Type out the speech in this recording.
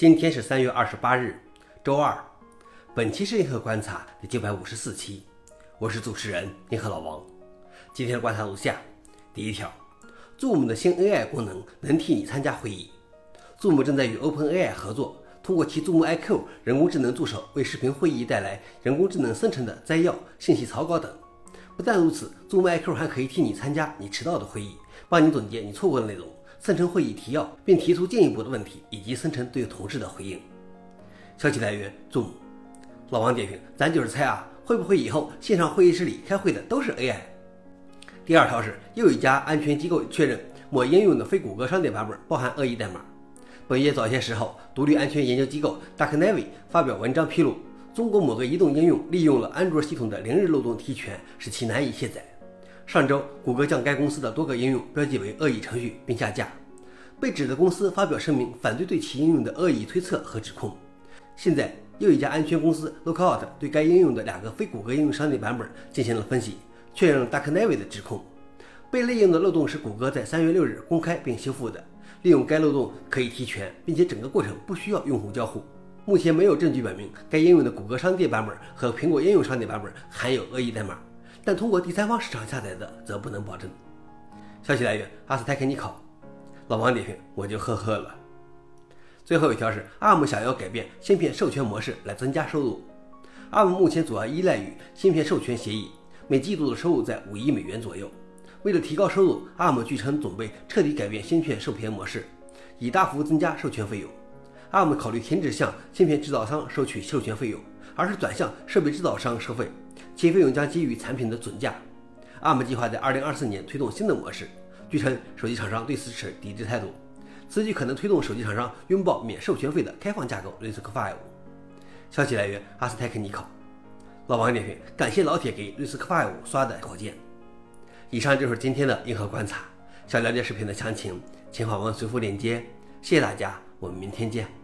今天是三月二十八日，周二。本期是银河观察第九百五十四期，我是主持人银河老王。今天的观察如下：第一条，Zoom 的新 AI 功能能替你参加会议。Zoom 正在与 OpenAI 合作，通过其 Zoom IQ 人工智能助手为视频会议带来人工智能生成的摘要、信息草稿等。不但如此，Zoom IQ 还可以替你参加你迟到的会议，帮你总结你错过的内容。生成会议提要，并提出进一步的问题，以及生成对同事的回应。消息来源：Zoom。老王点评：咱就是猜啊，会不会以后线上会议室里开会的都是 AI？第二条是，又一家安全机构确认某应用的非谷歌商店版本包含恶意代码。本月早些时候，独立安全研究机构 DarkNavy 发表文章披露，中国某个移动应用利用了安卓系统的零日漏洞提权，使其难以卸载。上周，谷歌将该公司的多个应用标记为恶意程序并下架。被指的公司发表声明，反对对其应用的恶意推测和指控。现在，又一家安全公司 Lookout 对该应用的两个非谷歌应用商店版本进行了分析，确认了 DarkNavy 的指控。被利用的漏洞是谷歌在三月六日公开并修复的。利用该漏洞可以提权，并且整个过程不需要用户交互。目前没有证据表明该应用的谷歌商店版本和苹果应用商店版本含有恶意代码。但通过第三方市场下载的则不能保证。消息来源：阿斯泰克尼考。老王点评：我就呵呵了。最后一条是，ARM 想要改变芯片授权模式来增加收入。ARM 目前主要依赖于芯片授权协议，每季度的收入在五亿美元左右。为了提高收入，ARM 据称准备彻底改变芯片授权模式，以大幅增加授权费用。ARM 考虑停止向芯片制造商收取授权费用，而是转向设备制造商收费。其费用将基于产品的准价。ARM 计划在2024年推动新的模式。据称，手机厂商对此持抵制态度。此举可能推动手机厂商拥抱免授权费的开放架构 RISC-V。消息来源：阿斯泰克尼考。老王点评：感谢老铁给 RISC-V 刷的火箭。以上就是今天的硬核观察。想了解视频的详情，请访问随附链接。谢谢大家，我们明天见。